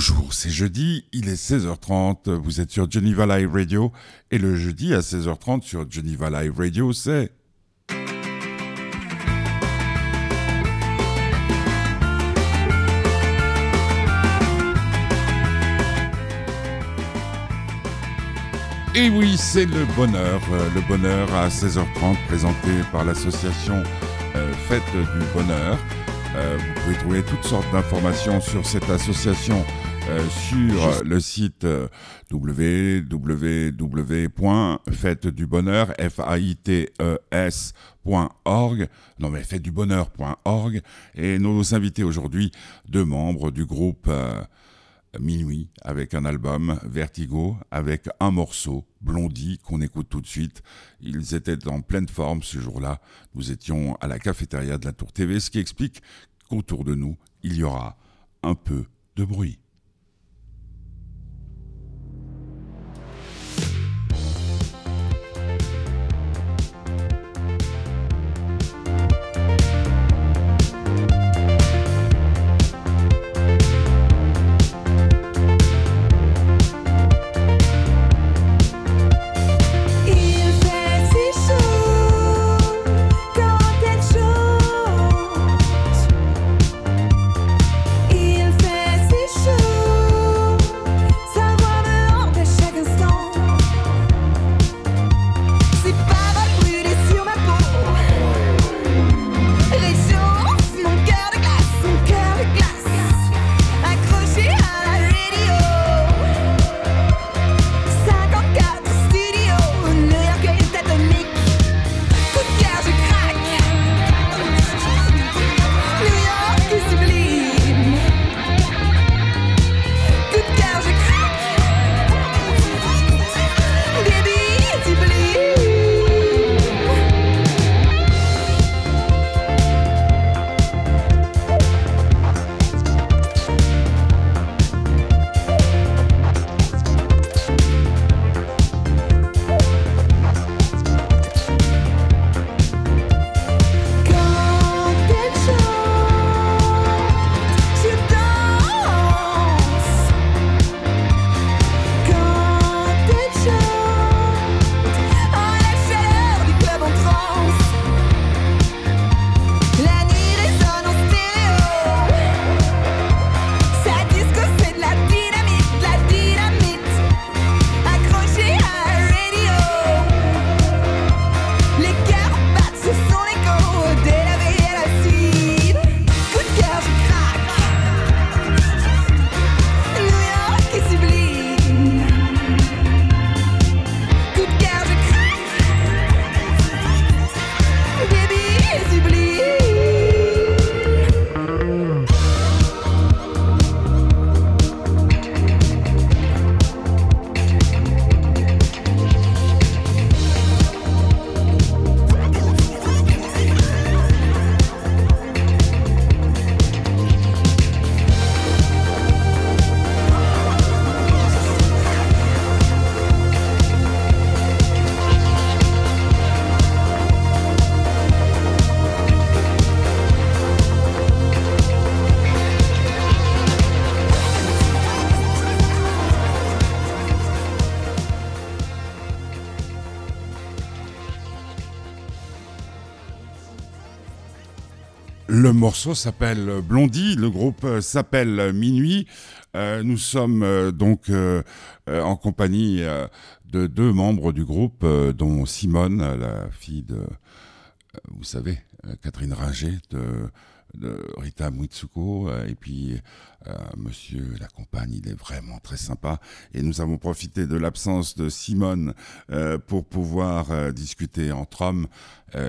Bonjour, c'est jeudi, il est 16h30, vous êtes sur Geneva Live Radio et le jeudi à 16h30 sur Geneva Live Radio, c'est Et oui, c'est le bonheur, euh, le bonheur à 16h30 présenté par l'association euh, Fête du Bonheur. Euh, vous pouvez trouver toutes sortes d'informations sur cette association sur le site i t e non mais fêtedubonheur.org et nos invités aujourd'hui, deux membres du groupe Minuit avec un album, Vertigo avec un morceau, Blondie, qu'on écoute tout de suite. Ils étaient en pleine forme ce jour-là. Nous étions à la cafétéria de la Tour TV, ce qui explique qu'autour de nous, il y aura un peu de bruit. Morceau s'appelle Blondie, le groupe s'appelle Minuit. Euh, nous sommes euh, donc euh, en compagnie de deux membres du groupe, dont Simone, la fille de, vous savez, Catherine Ringer, de de Rita Muitsuko euh, et puis euh, monsieur la compagne, il est vraiment très sympa et nous avons profité de l'absence de Simone euh, pour pouvoir discuter entre hommes.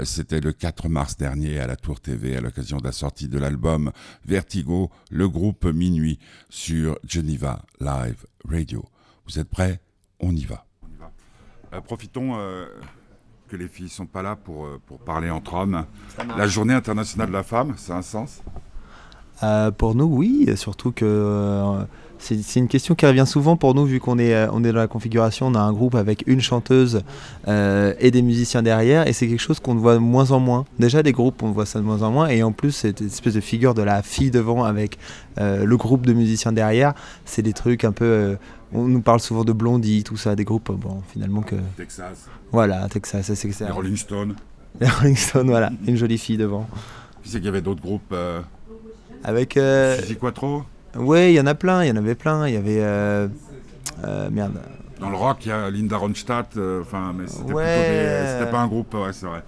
C'était le 4 mars dernier à la Tour TV à l'occasion de la sortie de l'album Vertigo, le groupe Minuit sur Geneva Live Radio. Vous êtes prêts? On y va. On y va. profitons que les filles sont pas là pour, euh, pour parler entre hommes. La journée internationale de la femme, c'est un sens? Euh, pour nous, oui, surtout que euh, c'est une question qui revient souvent pour nous, vu qu'on est, on est dans la configuration, on a un groupe avec une chanteuse euh, et des musiciens derrière, et c'est quelque chose qu'on voit de moins en moins. Déjà, des groupes, on voit ça de moins en moins, et en plus, cette espèce de figure de la fille devant avec euh, le groupe de musiciens derrière, c'est des trucs un peu. On nous parle souvent de Blondie, tout ça, des groupes, bon, finalement que. Texas, Voilà, Texas, ça, c'est que c'est. les Rolling Stones. Les Rolling Stones, voilà, une jolie fille devant. Qui c'est qu'il y avait d'autres groupes euh, Avec. euh, Suzy Quattro? Ouais, il y en a plein, il y en avait plein. Il y avait. euh, euh, merde. Dans le rock, il y a Linda Ronstadt. euh, Enfin, mais c'était Ouais. plutôt des- C'était pas un groupe, ouais, c'est vrai.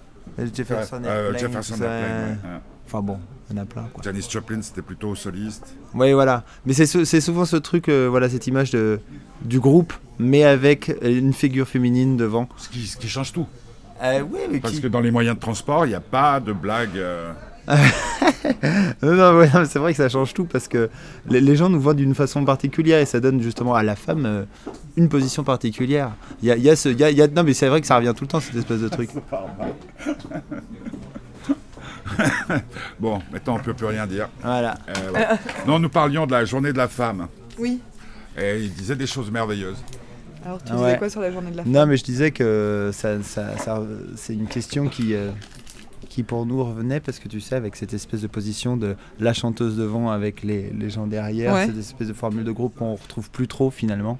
Jefferson Airplane, Jefferson ça, Airplane, ouais. Enfin bon, il y en a plein quoi. Janis Joplin, c'était plutôt soliste. Oui, voilà. Mais c'est sou- c'est souvent ce truc, euh, voilà, cette image de, du groupe, mais avec une figure féminine devant. Ce qui, ce qui change tout. oui, mais Parce qui- que dans les moyens de transport, il n'y a pas de blague. euh, Non, non, ouais, non, c'est vrai que ça change tout parce que les, les gens nous voient d'une façon particulière et ça donne justement à la femme euh, une position particulière. Il y a, y a ce, il y a- il y a- non, mais c'est vrai que ça revient tout le temps cette espèce de truc. Bon, maintenant, on ne peut plus rien dire. Voilà. Euh, ouais. Non, nous parlions de la journée de la femme. Oui. Et il disait des choses merveilleuses. Alors, tu Ah disais ouais. quoi sur la journée de la femme Non, mais je disais que ça, ça- ça- c'est une question qui, euh, qui pour nous revenait parce que tu sais, avec cette espèce de position de la chanteuse devant avec les, les gens derrière, Ouais. cette espèce de formule de groupe qu'on retrouve plus trop finalement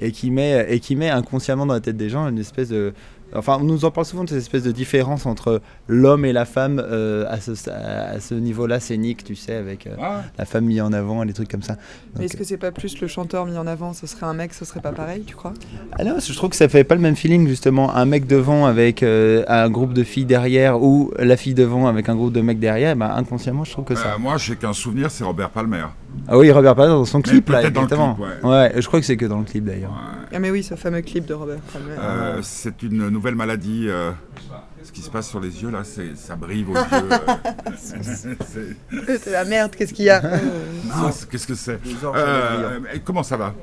et qui met, et qui met inconsciemment dans la tête des gens une espèce de. Enfin, on nous en parle souvent de cette espèce de différence entre l'homme et la femme euh, à ce, à ce niveau-là scénique, tu sais, avec euh, Ah, la femme mise en avant et des trucs comme ça. Mais est-ce que c'est pas plus le chanteur mis en avant Ce serait un mec, ce serait pas pareil, tu crois? Ah non, je trouve que ça fait pas le même feeling justement. Un mec devant avec euh, un groupe de filles derrière ou la fille devant avec un groupe de mecs derrière, bah, inconsciemment je trouve que ça. euh, moi, j'ai qu'un souvenir, c'est Robert Palmer. Ah oui, Robert Palmer dans son clip là, exactement. clip, ouais. je crois que c'est que dans le clip d'ailleurs. Ouais. Ah mais oui, ce fameux clip de Robert Palmer. Euh, c'est une nouvelle maladie. euh, ce qui se passe sur les yeux, là, c'est, ça brille aux yeux. euh, c'est- C'est la merde, qu'est-ce qu'il y a Non, c'est- qu'est-ce que c'est Euh, Comment ça va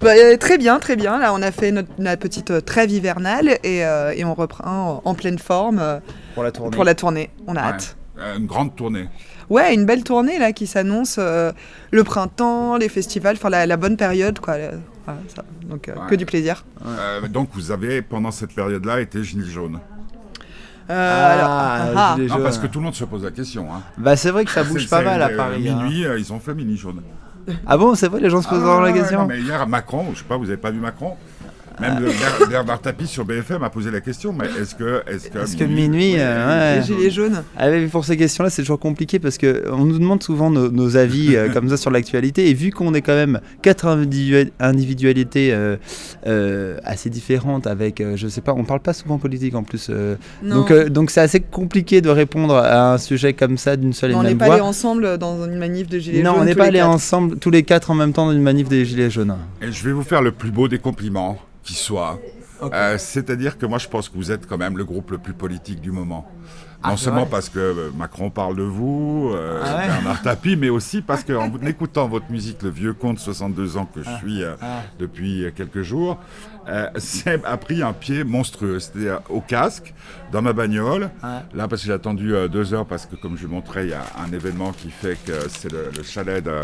Bah, euh, Très bien, très bien. Là, on a fait notre, notre petite euh, trêve hivernale et, euh, et on reprend en, en pleine forme euh, Pour la tournée. pour la tournée. On a Ouais. hâte. Une grande tournée. Ouais, une belle tournée là qui s'annonce. euh, le printemps, les festivals, enfin la, la bonne période quoi. Le- voilà, ça. Donc euh, Ouais. que du plaisir. Euh, donc, vous avez, pendant cette période-là, été gilet jaune. Euh, Ah, alors, ah, ah. Non, jaune. parce que tout le monde se pose la question. Hein. Bah c'est vrai que ça bouge pas mal à euh, Paris. hein. Minuit, euh, ils ont fait mini jaune. Ah bon, c'est vrai, les gens se posent Ah, la question. non, mais hier, Macron, je sais pas, vous avez pas vu Macron? Ah. Même le Ber- Bernard Tapie sur BFM a posé la question, mais est-ce que... Est-ce que, Est-ce que minuit, euh, Les gilets jaunes. Ah pour ces questions-là, c'est toujours compliqué parce que on nous demande souvent nos, nos avis euh, comme ça sur l'actualité et vu qu'on est quand même quatre individua- individualités euh, euh, assez différentes avec, euh, je sais pas, on parle pas souvent politique en plus, euh, Non. donc euh, donc c'est assez compliqué de répondre à un sujet comme ça d'une seule Non, et on n'est même pas voix. allés ensemble dans une manif de gilets non, jaunes. on n'est pas allés ensemble tous les quatre en même temps dans une manif des gilets jaunes. Et je vais vous faire le plus beau des compliments qui soit. Euh, C'est-à-dire que moi, je pense que vous êtes quand même le groupe le plus politique du moment. Ah, non seulement vrai parce que euh, Macron parle de vous, euh, Ah ouais Bernard Tapie, mais aussi parce qu'en écoutant votre musique, le vieux con de 62 ans que je suis euh, Ah. depuis euh, quelques jours, euh, c'est- a pris un pied monstrueux. C'est-à-dire au casque, dans ma bagnole. Ah. Là, parce que j'ai attendu euh, deux heures, parce que comme je montrais, il y a un événement qui fait que c'est le, le chalet de,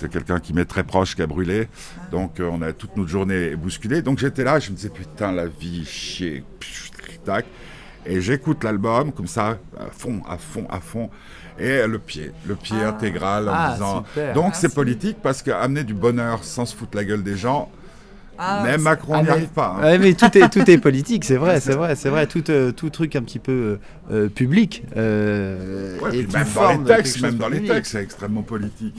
de quelqu'un qui m'est très proche, qui a brûlé. Donc, euh, on a toute notre journée bousculée. Donc, j'étais là, je me disais, putain, la vie, chier, tac. Et j'écoute l'album, comme ça, à fond, à fond, à fond. Et le pied, le pied intégral en Ah, disant. super. Donc, Ah, c'est c'est- politique parce qu'amener du bonheur sans se foutre la gueule des gens, Ah, même Macron Ah, n'y mais- arrive pas. hein. Ouais, mais tout est, tout est politique, c'est vrai, c'est vrai, c'est vrai. Tout, euh, tout truc un petit peu euh, public. euh, Ouais, une même dans les textes, même dans les public. textes, c'est extrêmement politique.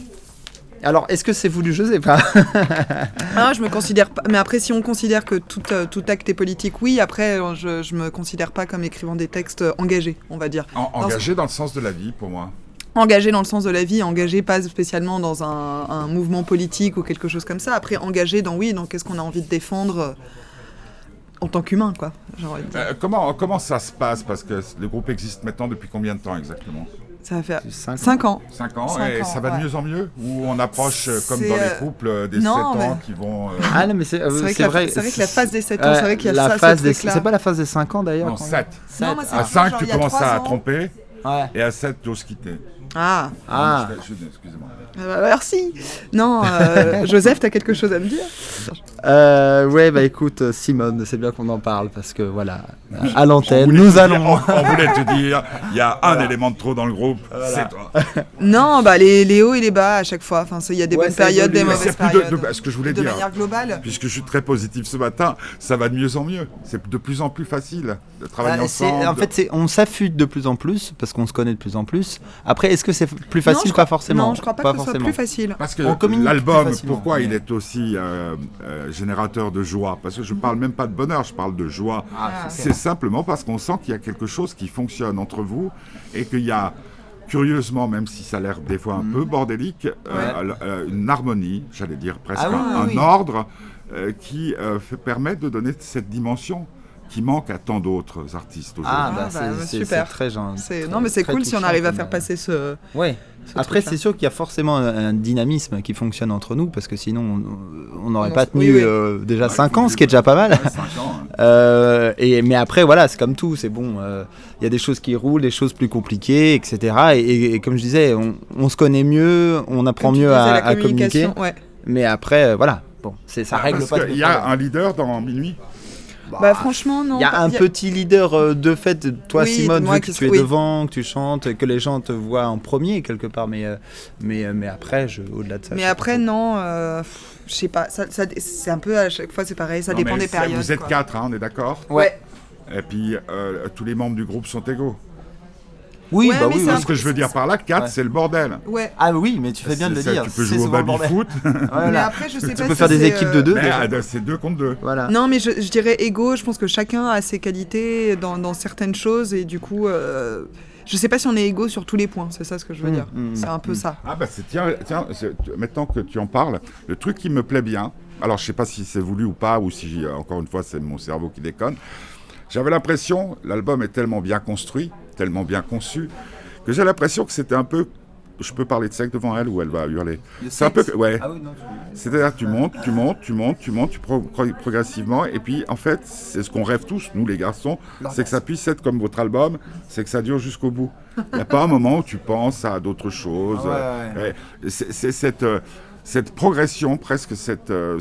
Alors, est-ce que c'est voulu Je sais pas. Ah, je me considère pas. Mais après, si on considère que tout, euh, tout acte est politique, oui. Après, je, je me considère pas comme écrivant des textes engagés, on va dire. En- engagé dans le sens de la vie, pour moi. Engagé dans le sens de la vie, engagé pas spécialement dans un, un mouvement politique ou quelque chose comme ça. Après, engagé dans oui, dans qu'est-ce qu'on a envie de défendre euh, en tant qu'humain, quoi. Euh, comment, comment ça se passe? Parce que le groupe existe maintenant depuis combien de temps exactement? Ça va faire Cinq ans. 5 ans. 5 ans Cinq Et ans, ça va de ouais. mieux en mieux? Ou on approche, euh, comme dans les couples, des non, 7 ans mais- qui vont... euh, Ah non, mais c'est euh, C'est vrai, que c'est la- vrai. vrai que la phase des 7 ans, c'est vrai qu'il y a la ça, phase ce des-. C'est pas la phase des 5 ans d'ailleurs Non, quand- 7. Non, moi, c'est À genre, 5, genre, tu commences à ans. tromper. Ouais. Et à 7, tu oses quitter. Ah, Ah, je- Excusez-moi. ah bah, merci. Non, euh, Joseph, t'as quelque chose à me dire? Euh, ouais, bah écoute, euh, Simone, c'est bien qu'on en parle parce que voilà, à l'antenne, On voulait nous te dire- allons. on, on voulait te dire, il y a un élément de trop dans le groupe, c'est toi. Non, bah les, les hauts et les bas à chaque fois. Enfin, il y a des Ouais, bonnes périodes, des évolue. Mauvaises plus de- périodes. de- ce que je voulais de dire. manière globale. Puisque je suis très positif ce matin, ça va de mieux en mieux. C'est de plus en plus facile de travailler Ah, ensemble. en fait, on s'affûte de plus en plus parce qu'on se connaît de plus en plus. Après, est-ce que c'est plus facile non, Pas forcément. Non, je crois pas, que ce soit forcément. plus facile. Parce que l'album, pourquoi il est aussi euh, euh, générateur de joie? Parce que je parle même pas de bonheur, je parle de joie. Ah, C'est simplement parce qu'on sent qu'il y a quelque chose qui fonctionne entre vous et qu'il y a, curieusement, même si ça a l'air des fois un peu bordélique, euh, euh, une harmonie, j'allais dire presque Ah oui, un, un oui. ordre euh, qui euh, fait, permet de donner cette dimension qui manque à tant d'autres artistes aujourd'hui. Ah, bah, Ah, bah, bah, super. c'est très gentil. C'est- Non, mais c'est cool si on arrive à faire passer ce. Ouais. ce Après, c'est sûr qu'il y a forcément un, un dynamisme qui fonctionne entre nous parce que sinon, on- n'aurait pas tenu oui, oui. euh, déjà Ouais, 5 faut ans, ce qui est déjà pas mal. Ouais, cinq ans, hein. Euh, et, mais après, voilà, c'est comme tout, c'est bon. euh, Il y a des choses qui roulent, des choses plus compliquées, etc. Et, et- et comme je disais, on, on se connaît mieux, on apprend mieux disais, à, communiquer. Ouais. Mais après, euh, voilà, bon, c'est- ça Ah, règle parce pas. les y a un leader dans Minuit Bah, franchement, non. Il y a un petit leader euh, de fait, toi Oui, Simone, vu que tu es oui. devant, que tu chantes, que les gens te voient en premier quelque part, mais, euh, mais, euh, mais après, au-delà de ça. Mais après, non, euh, je sais pas. Ça, ça- c'est un peu à chaque fois, c'est pareil. Ça Non, dépend des périodes. Vous êtes quoi. quatre, hein, on est d'accord Ouais. Et puis euh, tous les membres du groupe sont égaux. Oui, Ouais, bah mais oui, c'est oui. un Ce que je veux dire par là, quatre, Ouais. c'est le bordel. Ouais. Ah oui, mais tu fais bien de le ça, dire. Tu peux jouer au baby-foot, Mais après, je sais Tu pas peux si faire des équipes de euh, deux ah, c'est deux contre deux. Voilà. Non, mais je, je dirais égaux. Je pense que chacun a ses qualités dans, dans certaines choses et du coup, euh, je sais pas si on est égaux sur tous les points. C'est ça ce que je veux Mm, dire. mm, c'est un peu mm. ça. Ah bah c'est tiens, tiens maintenant que tu en parles, le truc qui me plaît bien, alors je sais pas si c'est voulu ou pas, ou si euh, encore une fois c'est mon cerveau qui déconne, j'avais l'impression, l'album est tellement bien construit, tellement bien conçu, que j'ai l'impression que c'était un peu, je peux parler de sec devant elle ou elle va hurler. C'est un peu, ouais. Ah oui, C'est-à-dire tu montes, tu montes, tu montes, tu montes, tu pro- pro- progressivement, et puis en fait, c'est ce qu'on rêve tous, nous les garçons, c'est que ça puisse être comme votre album, c'est que ça dure jusqu'au bout. Il n'y a pas un moment où tu penses à d'autres choses. Ah ouais, ouais. euh, ouais. C'est cette, euh, cette progression, presque cette... euh,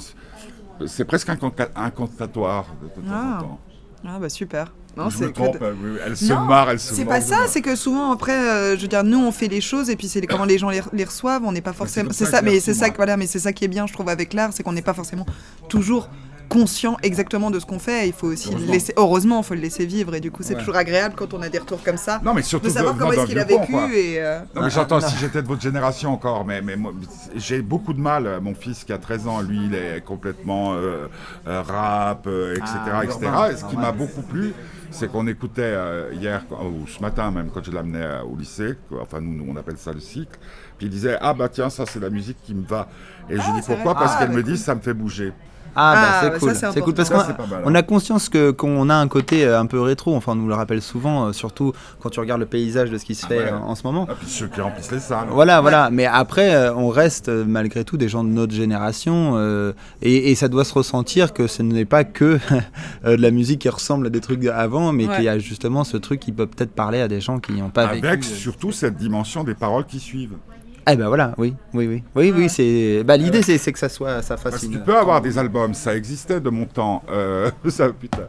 c'est presque incantatoire de, de temps Ah. en temps. Ah bah super. Non, je c'est me que trompe, de- oui, elle se Non, marre, elle se C'est pas ça, c'est que souvent après, euh, je veux dire, nous on fait les choses et puis c'est comment les gens les, les reçoivent, on n'est pas forcément. C'est ça mais c'est ça, que- voilà, mais c'est ça qui est bien, je trouve, avec l'art, c'est qu'on n'est pas forcément toujours conscient exactement de ce qu'on fait. Il faut aussi le Heureusement. laisser. Heureusement, il faut le laisser vivre et du coup, c'est Ouais. toujours agréable quand on a des retours comme ça, Non, mais surtout de savoir comment est-ce qu'il a vécu et. euh, Non, mais j'entends si j'étais de votre génération encore, mais, mais j'ai beaucoup de mal. Mon fils qui a 13 ans, lui, il est complètement euh, euh, rap, euh, etc. Ah, etc. urbain, Et ce qui m'a beaucoup plu, c'est qu'on écoutait euh, hier, ou ce matin même, quand je l'amenais euh, au lycée, quoi, enfin nous, nous, on appelle ça le cycle, puis il disait Ah bah tiens, ça c'est la musique qui me va. Et je Ah, dis c'est Pourquoi? Vrai. Parce Ah, qu'elle bah, me cool. dit Ça me fait bouger. Ah, bah Ah, c'est bah, cool. ça, c'est C'est cool parce qu'on Ça, c'est mal, on a conscience que qu'on a un côté euh, un peu rétro. Enfin, on nous le rappelle souvent, euh, surtout quand tu regardes le paysage de ce qui se Ah fait ouais. euh, en ce moment. Puis ceux qui remplissent les salles. Voilà, voilà. Mais après, euh, on reste malgré tout des gens de notre génération, euh, et, et ça doit se ressentir que ce n'est pas que de la musique qui ressemble à des trucs d'avant, mais Ouais. qu'il y a justement ce truc qui peut peut-être parler à des gens qui n'ont pas vécu. Avec surtout cette dimension des paroles qui suivent. Eh ben voilà, oui, oui, oui, oui, oui. C'est. Bah l'idée c'est c'est que ça soit, ça fasse Parce que une. tu peux avoir des albums, ça existait de mon temps. Euh, ça, putain.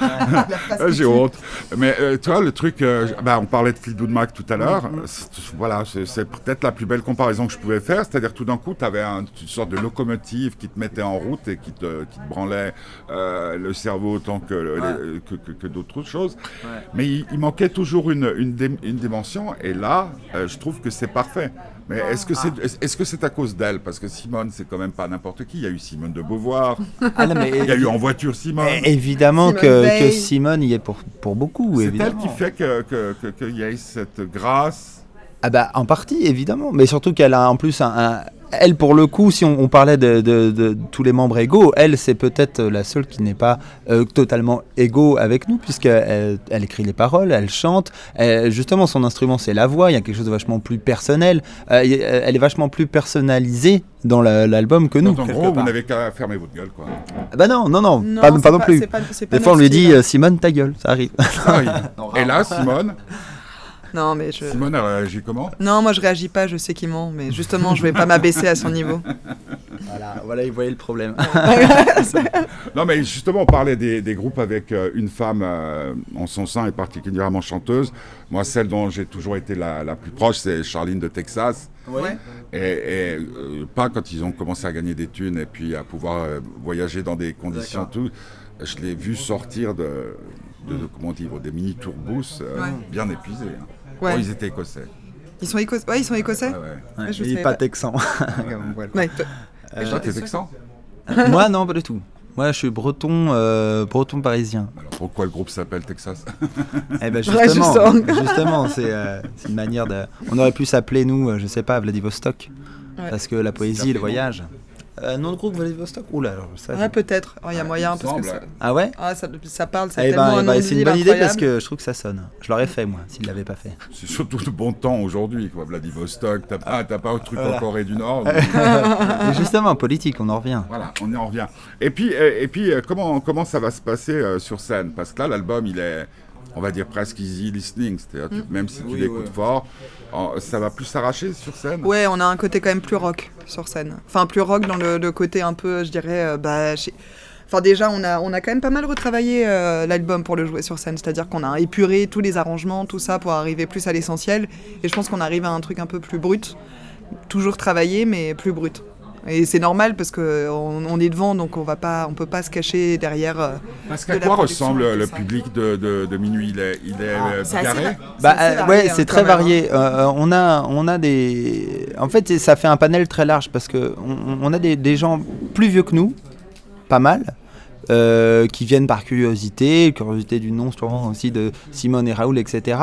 Ah, J'ai honte. Mais euh, tu vois, le truc, euh, bah, on parlait de Fleetwood Mac tout à l'heure. Mm-hmm. C'est- Voilà, c'est c'est peut-être la plus belle comparaison que je pouvais faire. C'est-à-dire, tout d'un coup, tu avais une sorte de locomotive qui te mettait en route et qui te, qui te branlait euh, le cerveau autant que, le- les- que, que- que d'autres choses. Ouais. Mais il, il manquait toujours une, une, dé- une dimension. Et là, euh, je trouve que c'est parfait. Mais est-ce que c'est est-ce que c'est à cause d'elle? Parce que Simone, c'est quand même pas n'importe qui. Il y a eu Simone de Beauvoir. Ah non, mais Il y a eu En voiture Simone. Évidemment Simone que, que Simone y est pour, pour beaucoup. C'est elle qui fait que- que- que- qu'il y ait cette grâce. Ah bah en partie évidemment, mais surtout qu'elle a en plus un, un- elle pour le coup, si on, on parlait de, de- de tous les membres égaux, elle c'est peut-être la seule qui n'est pas euh, totalement égaux avec nous puisqu'elle elle écrit les paroles, elle chante, elle- justement son instrument c'est la voix, il y a quelque chose de vachement plus personnel, Euh, elle est vachement plus personnalisée dans la- l'album que nous. Donc, en gros, vous part. n'avez qu'à fermer votre gueule, quoi. Ah Bah non, non, non, Non, pas, non plus. pas- Des fois on lui dit euh, Simone ta gueule, ça arrive. Ah oui. Et là, Simone, Non, mais je. Simone, elle réagit comment? Non, moi je réagis pas, je sais qu'il ment, mais justement, je vais pas m'abaisser à son niveau. Voilà, voilà, il voyait le problème. Non, mais justement, on parlait des, des groupes avec euh, une femme euh, en son sein et particulièrement chanteuse. Moi, celle dont j'ai toujours été la, la plus proche, c'est Charline de Texas. Ouais. Et, et, euh, pas quand ils ont commencé à gagner des thunes et puis à pouvoir euh, voyager dans des conditions tout. Je l'ai vu sortir de, de, de- comment dire, des mini tourbus euh, Ouais. bien épuisés. hein. Ouais. Oh, ils étaient écossais. Ils sont écossais. Ouais, ils sont écossais. Ouais, ouais. Je est pas pas. texan. comme voilà. Ouais, toi- Et toi, t'es texan Moi, non, pas du tout. Moi, je suis breton, euh, breton parisien. Alors pourquoi le groupe s'appelle Texas Eh ben Ouais, justement, justement. c'est euh, c'est une manière de. On aurait pu s'appeler nous, euh, je sais pas, Vladivostok, Ouais. parce que la poésie, le voyage. Euh, nom de groupe Vladivostok Oula, alors ça. Ouais, peut-être. Il y a moyen il parce que semble. ça, Ah ouais ah, ça, ça parle, c'est Eh tellement ben, un eh ben, c'est une bonne idée parce que je trouve que ça sonne. Je l'aurais fait moi s'il l'avait pas fait. C'est surtout de bon temps aujourd'hui, quoi. Vladivostok, t'as pas, t'as pas un truc Voilà. en Corée du Nord. Justement, politique, on en revient. Voilà, on y en revient. Et puis, euh, et puis euh, comment, comment ça va se passer euh, sur scène? Parce que là, l'album, il est, on va dire, presque easy listening. C'est-à-dire, Mm. tu- même si tu Oui, l'écoutes fort, en- ça va plus s'arracher sur scène? Ouais, on a un côté quand même plus rock sur scène. Enfin, plus rock dans le, le côté un peu, je dirais, euh, bah, Enfin, déjà, on a, on a quand même pas mal retravaillé euh, l'album pour le jouer sur scène. C'est-à-dire qu'on a épuré tous les arrangements, tout ça, pour arriver plus à l'essentiel. Et je pense qu'on arrive à un truc un peu plus brut. Toujours travaillé, mais plus brut. Et c'est normal parce qu'on on est devant, donc on va pas, on peut pas se cacher derrière. euh, Parce qu'à quoi ressemble le public de, de, de Minuit? Il est, il est euh, c'est assez bigarré va- Bah c'est assez euh, varié, ouais, hein, c'est quand très même, hein. varié. Euh, euh, on a on a des en fait ça fait un panel très large parce que on, on a des, des gens plus vieux que nous, pas mal. Euh, qui viennent par curiosité, curiosité du nom sûrement aussi de Simone et Raoul, etc.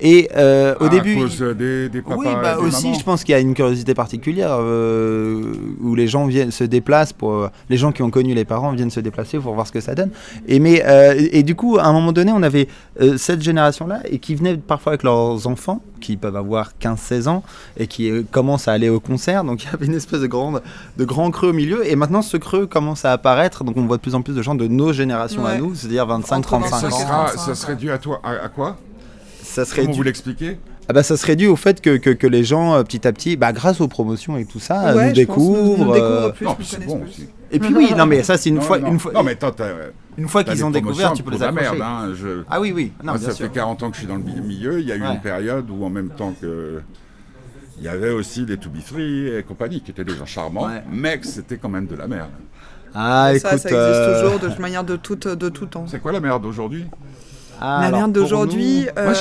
Et euh, au Ah, début, À cause des, des papas oui, bah des aussi, mamans. je pense qu'il y a une curiosité particulière euh, où les gens viennent se déplacent pour les gens qui ont connu les parents viennent se déplacer pour voir ce que ça donne. Et mais et, et du coup, à un moment donné, on avait cette génération-là et qui venaient parfois avec leurs enfants qui peuvent avoir 15-16 ans et qui commencent à aller au concert. Donc il y avait une espèce de grande de grand creux au milieu et maintenant ce creux commence à apparaître. Donc on voit de plus en plus de gens de nos générations à nous, c'est-à-dire 25-35 Entre ça, 25 ans. sera, 35, ça serait dû à toi à, à quoi? Ça serait Comment dû- vous l'expliquez? Ah bah ça serait dû au fait que, que, que les gens, euh, petit à petit, bah, grâce aux promotions et tout ça, Ouais, nous pense, nous- nous découvrent. découvrent euh, plus, Non, nous bon plus. aussi. Et puis oui, non mais ça c'est une Non, fois, non. une fois, Non, mais attends, t'as- une fois t'as qu'ils ont découvert, tu peux les la accrocher. merde. hein, je- Ah oui, oui, non, Moi, bien ça sûr. fait 40 ans que je suis dans le mi- milieu. Il y a eu Ouais. une période où, en même temps que. Il y avait aussi les To Be Free et compagnie qui étaient des gens charmants, Ouais. mais que c'était quand même de la merde. Ah ça, écoute, ça existe euh, toujours de manière de tout, de tout temps. C'est quoi la merde d'aujourd'hui? Ah, La merde d'aujourd'hui. nous- euh,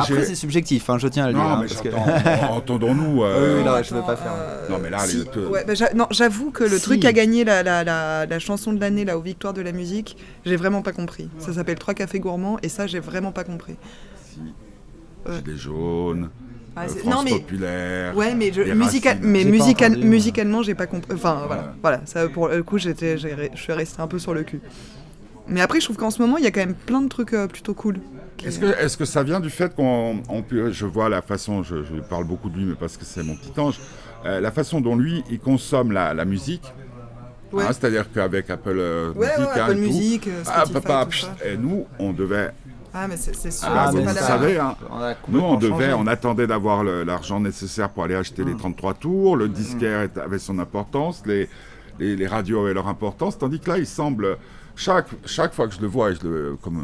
Après c'est subjectif, hein, je tiens à le dire. Non, hein, mais parce que- j'entends. Entendons-nous. euh, Oui, oui, non, attends, je veux pas faire. euh, Non, mais là, si, les- ouais, bah, j'a- non, j'avoue que le Si. truc qui a gagné la, la, la, la chanson de l'année là aux Victoires de la musique, j'ai vraiment pas compris. Ça s'appelle Trois cafés gourmands et ça j'ai vraiment pas compris. si, Ouais. Gilets jaunes, Ah, euh, France non mais populaire. ouais mais je, musical, racines. mais musical, entendu, musicalement j'ai pas compris. Enfin voilà, Ouais. voilà, ça pour le coup j'étais, je suis resté un peu sur le cul. Mais après je trouve qu'en ce moment il y a quand même plein de trucs euh, plutôt cool. Est-ce que, est que ça vient du fait qu'on je vois la façon, je, je parle beaucoup de lui, mais parce que c'est mon petit ange, euh, la façon dont lui, il consomme la, la musique, Ouais. hein, c'est-à-dire qu'avec Apple euh, Ouais, ouais, Music, hein, Apple et tout, Music, euh, ah, papa, tout pfft, ça. et nous, on devait, Ah mais c'est sûr, Ah, c'est mais pas vous savez, hein, On nous, on devait, changé. on attendait d'avoir le- l'argent nécessaire pour aller acheter les 33 tours, le disquaire était- avait son importance, les, les, les radios avaient leur importance, tandis que là, il semble, chaque, chaque fois que je le vois, je le, comme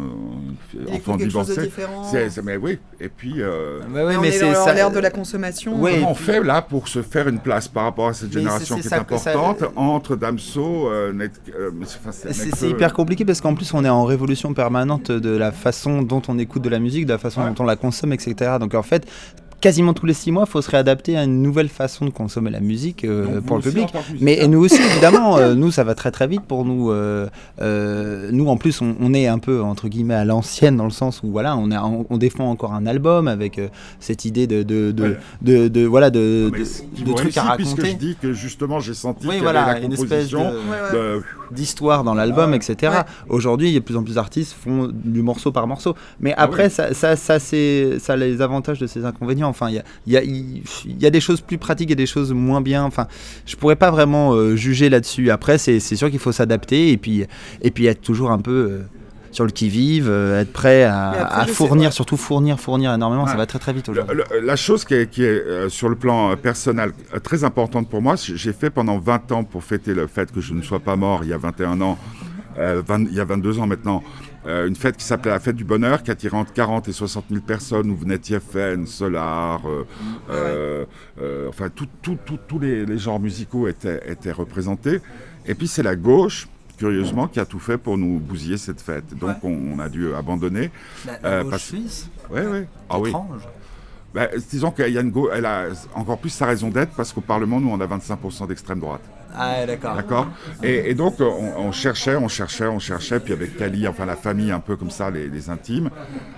euh, enfant divorcé, différent. c'est, c'est- mais oui, et puis... euh, mais c'est dans ça. l'ère de la consommation. Comment on fait là pour se faire une place par rapport à cette Mais génération c'est- qui est ça- importante entre Damso, euh, Net, euh, mais c'est- enfin, c'est- C'est mais c'est que- hyper compliqué parce qu'en plus on est en révolution permanente de la façon dont on écoute de la musique, de la façon Ouais. dont on la consomme, etc. Donc en fait, quasiment tous les six mois, il faut se réadapter à une nouvelle façon de consommer la musique euh, pour le public. Mais et nous aussi, évidemment, euh, nous, ça va très très vite pour nous. euh, nous, en plus, on, on est un peu, entre guillemets, à l'ancienne, dans le sens où, voilà, on, est, on, on défend encore un album avec cette idée de, de, de, Ouais. de, de- voilà, de, trucs à réussis, Puisque je raconter. dis que justement j'ai senti Oui, qu'il y voilà, avait la une espèce de- Ouais, ouais. D'histoire dans l'album, Ouais. etc. Ouais. Aujourd'hui, il y a de plus en plus d'artistes font du morceau par morceau. Mais après, oui. ça, ça, ça, c'est, ça a les avantages de ses inconvénients. Enfin, il y a, y, a, y a des choses plus pratiques et des choses moins bien. Enfin, je pourrais pas vraiment euh, juger là-dessus. Après, c'est, c'est sûr qu'il faut s'adapter et puis, et puis être toujours un peu euh, sur le qui-vive, être prêt à, fournir, surtout fournir, fournir énormément. Ça va très très vite aujourd'hui. La chose qui est, qui est sur le plan personnel très importante pour moi, j'ai fait pendant 20 ans pour fêter le fait que je ne sois pas mort il y a 21 ans, il y a 22 ans maintenant. Euh, une fête qui s'appelait la Fête du Bonheur, qui attirait entre 40 et 60 000 personnes, où venaient TFN, Solar, euh, euh, enfin tous les, genres musicaux étaient, étaient représentés. Et puis c'est la gauche, curieusement, qui a tout fait pour nous bousiller cette fête. Donc on, a dû abandonner. La, gauche suisse Oui, oui. Ah, étrange. Ben, disons qu'Yann elle a encore plus sa raison d'être parce qu'au Parlement, nous, on a 25% d'extrême droite. Ah, d'accord. D'accord. Et, donc, on, cherchait, on cherchait, on cherchait. Puis avec Kali, enfin la famille, un peu comme ça, les, intimes,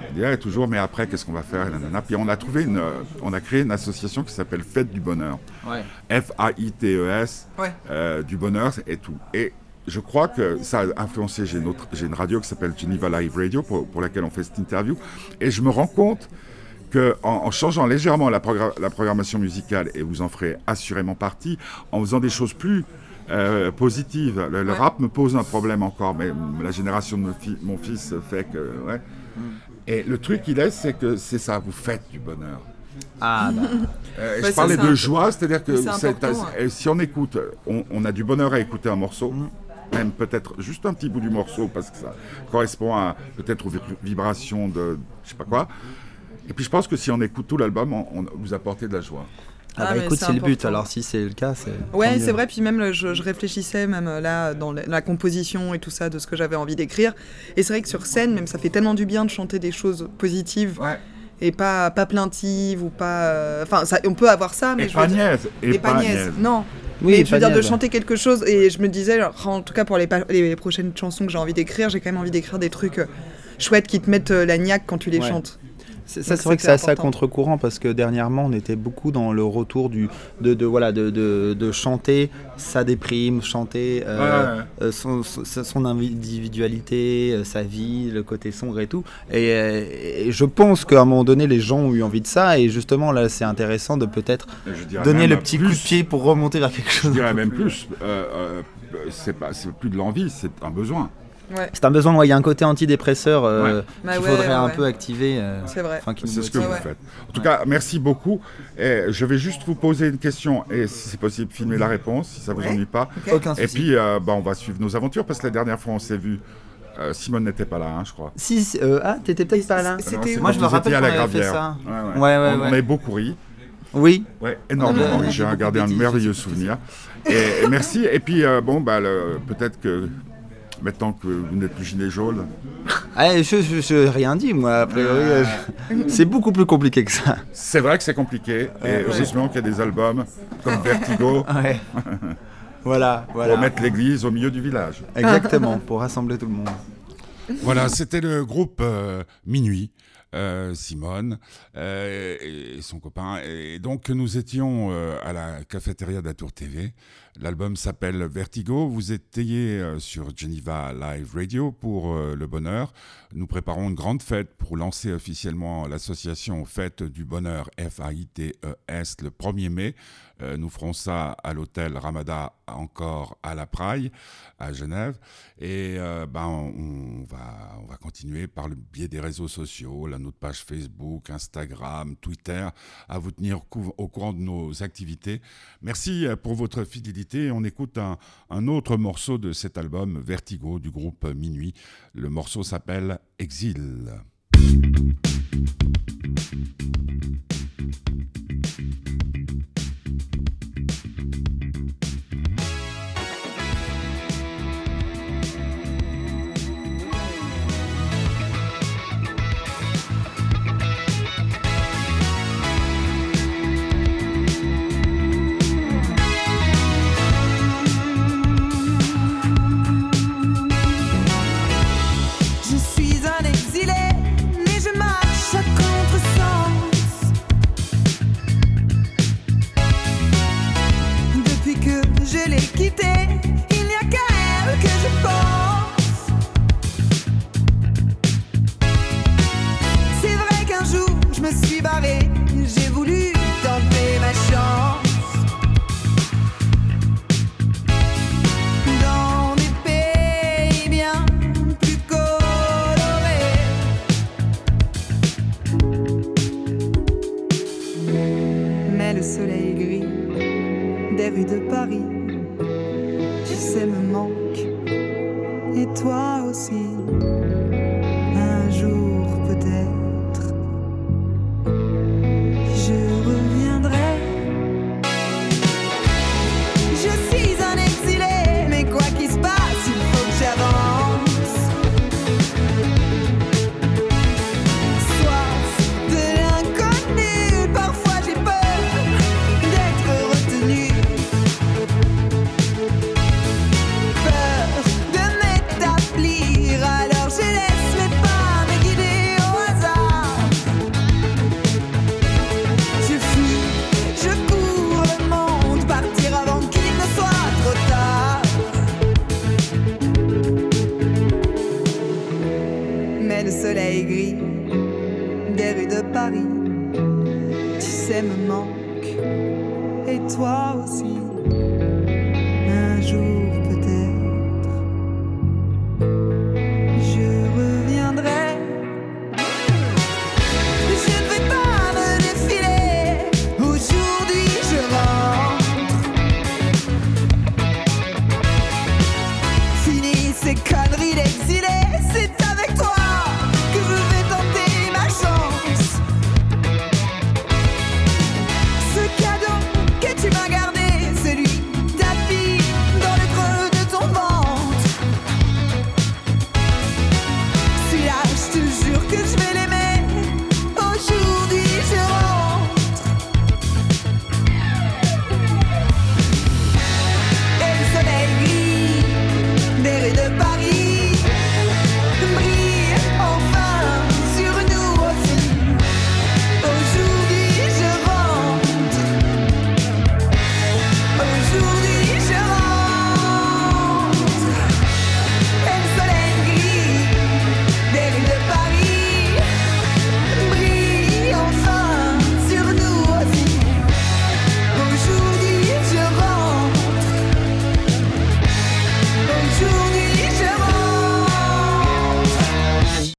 il disait toujours, mais après, qu'est-ce qu'on va faire Puis on a trouvé une, on a créé une association qui s'appelle Fête du Bonheur. F-A-I-T-E-S, euh, du bonheur et tout. Et je crois que ça a influencé. J'ai une, une, radio qui s'appelle Geneva Live Radio pour, pour, laquelle on fait cette interview. Et je me rends compte en, changeant légèrement la, programmation musicale, et vous en ferez assurément partie, en faisant des choses plus euh, positives. Le, rap me pose un problème encore, mais la génération de mon, fils fait que... Ouais. Mm. Et le truc qu'il est, c'est que c'est ça, vous faites du bonheur. Ah, bah. Euh, je parlais de joie, c'est-à-dire que si on écoute, on, a du bonheur à écouter un morceau. Mm. Même peut-être juste un petit bout du morceau parce que ça correspond à peut-être aux vibrations de je sais pas quoi. Et puis je pense que si on écoute tout l'album, on, vous apportez de la joie. Ah, ah bah écoute, c'est le but. Alors si c'est le cas, c'est. Ouais, c'est vrai. Puis même, je, réfléchissais même euh, là dans la, composition et tout ça de ce que j'avais envie d'écrire. Et c'est vrai que sur scène, même ça fait tellement du bien de chanter des choses positives. Et pas, pas plaintives ou pas. Euh, enfin, on peut avoir ça, mais et je pas niaise. Et, pas niaise. Non. Oui, mais je veux dire de chanter quelque chose. Et je me disais, en tout cas pour les, les prochaines chansons que j'ai envie d'écrire, j'ai quand même envie d'écrire des trucs euh, chouettes qui te mettent la niaque quand tu les chantes. Ça, c'est vrai que c'est assez à contre-courant parce que dernièrement, on était beaucoup dans le retour du, de, de voilà, de, de, de, chanter sa déprime, chanter euh, euh, son, son, individualité, euh, sa vie, le côté sombre et tout. Et, je pense qu'à un moment donné, les gens ont eu envie de ça. Et justement, là, c'est intéressant de peut-être donner le petit coup de pied pour remonter vers quelque chose. Je dirais même plus. c'est plus de l'envie, c'est un besoin. C'est un besoin, il y a un côté antidépresseur euh, bah qu'il faudrait un peu activer. Euh, c'est vrai. C'est ce que vous faites. En tout cas, merci beaucoup. Et je vais juste vous poser une question et si c'est possible, filmer la réponse si ça vous ennuie pas. et puis, euh, bah, on va suivre nos aventures parce que la dernière fois, on s'est vu. Simone n'était pas là, hein, je crois. Si, ah, t'étais peut-être pas là. Moi, je me rappelle qu'on avait fait ça. Ouais, ouais. on, avait beaucoup ri. Oui. Ouais, énormément. J'ai gardé un merveilleux souvenir. Et, merci. Et puis, bon, bah, peut-être que maintenant que vous n'êtes plus gilet jaune ah, Je n'ai rien dit, moi, a priori. Euh, c'est beaucoup plus compliqué que ça. C'est vrai que c'est compliqué, et heureusement qu'il y a des albums comme Vertigo. Voilà, voilà. Pour mettre l'église au milieu du village. Exactement, pour rassembler tout le monde. Voilà, c'était le groupe euh, Minuit. Euh, Simone et son copain. Et donc nous étions à la cafétéria de la Tour TV L'album s'appelle Vertigo. Vous étiez euh, sur Geneva Live Radio pour euh, le bonheur. Nous préparons une grande fête pour lancer officiellement l'association Fête du Bonheur F-A-I-T-E-S le 1er mai. Euh, nous ferons ça à l'hôtel Ramada encore à la Praille à Genève. Et ben, on, va, on va continuer par le biais des réseaux sociaux, la notre page Facebook, Instagram, Twitter, à vous tenir au courant de nos activités. Merci pour votre fidélité on écoute un, autre morceau de cet album, Vertigo, du groupe Minuit. Le morceau s'appelle Exil.